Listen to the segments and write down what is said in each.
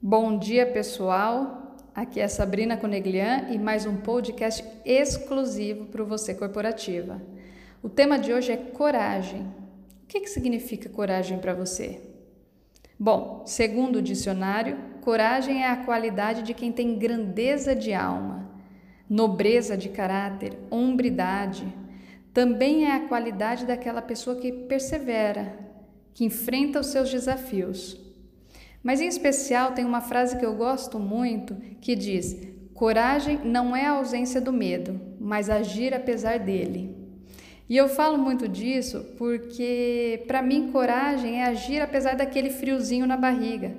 Bom dia, pessoal. Aqui é Sabrina Coneglian e mais um podcast exclusivo para você corporativa. O tema de hoje é coragem. O que, que significa coragem para você? Bom, segundo o dicionário, coragem é a qualidade de quem tem grandeza de alma, nobreza de caráter, hombridade. Também é a qualidade daquela pessoa que persevera, que enfrenta os seus desafios. Mas em especial tem uma frase que eu gosto muito que diz: coragem não é a ausência do medo, mas agir apesar dele. E eu falo muito disso porque, para mim, coragem é agir apesar daquele friozinho na barriga.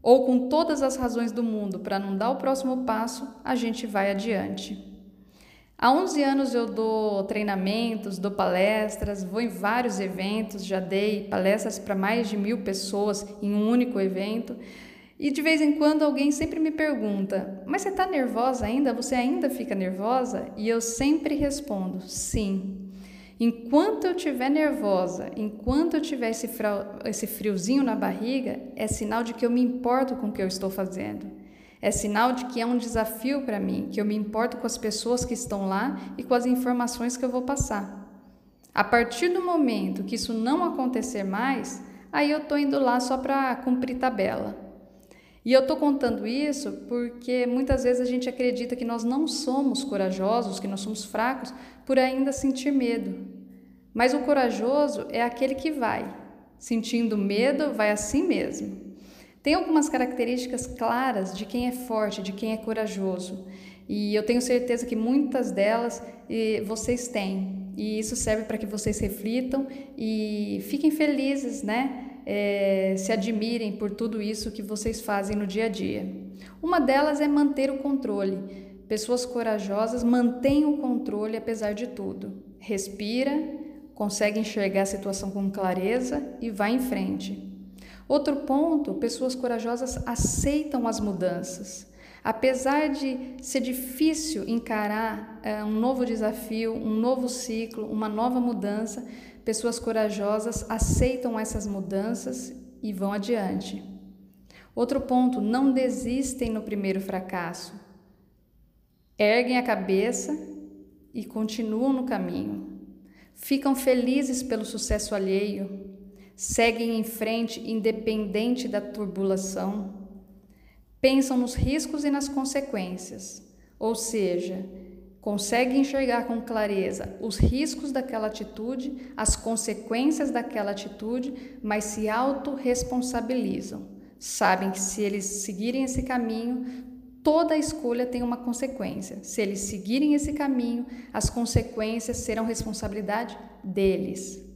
Ou com todas as razões do mundo para não dar o próximo passo, a gente vai adiante. Há 11 anos eu dou treinamentos, dou palestras, vou em vários eventos, já dei palestras para mais de mil pessoas em um único evento. E de vez em quando alguém sempre me pergunta: Mas você está nervosa ainda? Você ainda fica nervosa? E eu sempre respondo: Sim. Enquanto eu estiver nervosa, enquanto eu tiver esse, friozinho na barriga, é sinal de que eu me importo com o que eu estou fazendo. É sinal de que é um desafio para mim, que eu me importo com as pessoas que estão lá e com as informações que eu vou passar. A partir do momento que isso não acontecer mais, aí eu estou indo lá só para cumprir tabela. E eu estou contando isso porque muitas vezes a gente acredita que nós não somos corajosos, que nós somos fracos, por ainda sentir medo. Mas o corajoso é aquele que vai. Sentindo medo, vai assim mesmo. Tem algumas características claras de quem é forte, de quem é corajoso. E eu tenho certeza que muitas delas vocês têm. E isso serve para que vocês reflitam e fiquem felizes, né? É, se admirem por tudo isso que vocês fazem no dia a dia. Uma delas é manter o controle. Pessoas corajosas mantêm o controle apesar de tudo. Respira, consegue enxergar a situação com clareza e vai em frente. Outro ponto: pessoas corajosas aceitam as mudanças. Apesar de ser difícil encarar é, um novo desafio, um novo ciclo, uma nova mudança, pessoas corajosas aceitam essas mudanças e vão adiante. Outro ponto: não desistem no primeiro fracasso. Erguem a cabeça e continuam no caminho. Ficam felizes pelo sucesso alheio, seguem em frente independente da turbulação, pensam nos riscos e nas consequências, ou seja, conseguem enxergar com clareza os riscos daquela atitude, as consequências daquela atitude, mas se autorresponsabilizam. Sabem que se eles seguirem esse caminho, toda escolha tem uma consequência. Se eles seguirem esse caminho, as consequências serão responsabilidade deles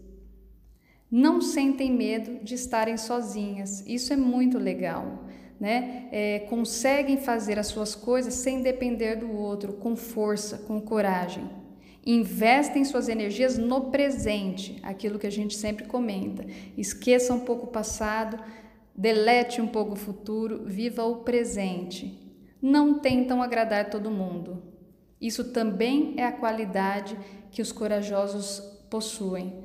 não sentem medo de estarem sozinhas. Isso é muito legal. Né? É, conseguem fazer as suas coisas sem depender do outro, com força, com coragem. Investem suas energias no presente, aquilo que a gente sempre comenta. Esqueça um pouco o passado, delete um pouco o futuro, viva o presente. Não tentam agradar todo mundo. Isso também é a qualidade que os corajosos possuem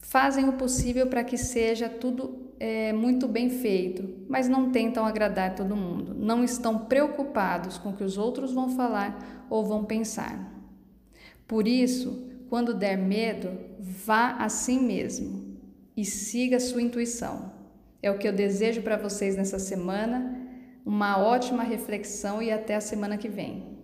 fazem o possível para que seja tudo é, muito bem feito, mas não tentam agradar todo mundo, não estão preocupados com o que os outros vão falar ou vão pensar. Por isso, quando der medo, vá assim mesmo e siga sua intuição. É o que eu desejo para vocês nessa semana. Uma ótima reflexão e até a semana que vem.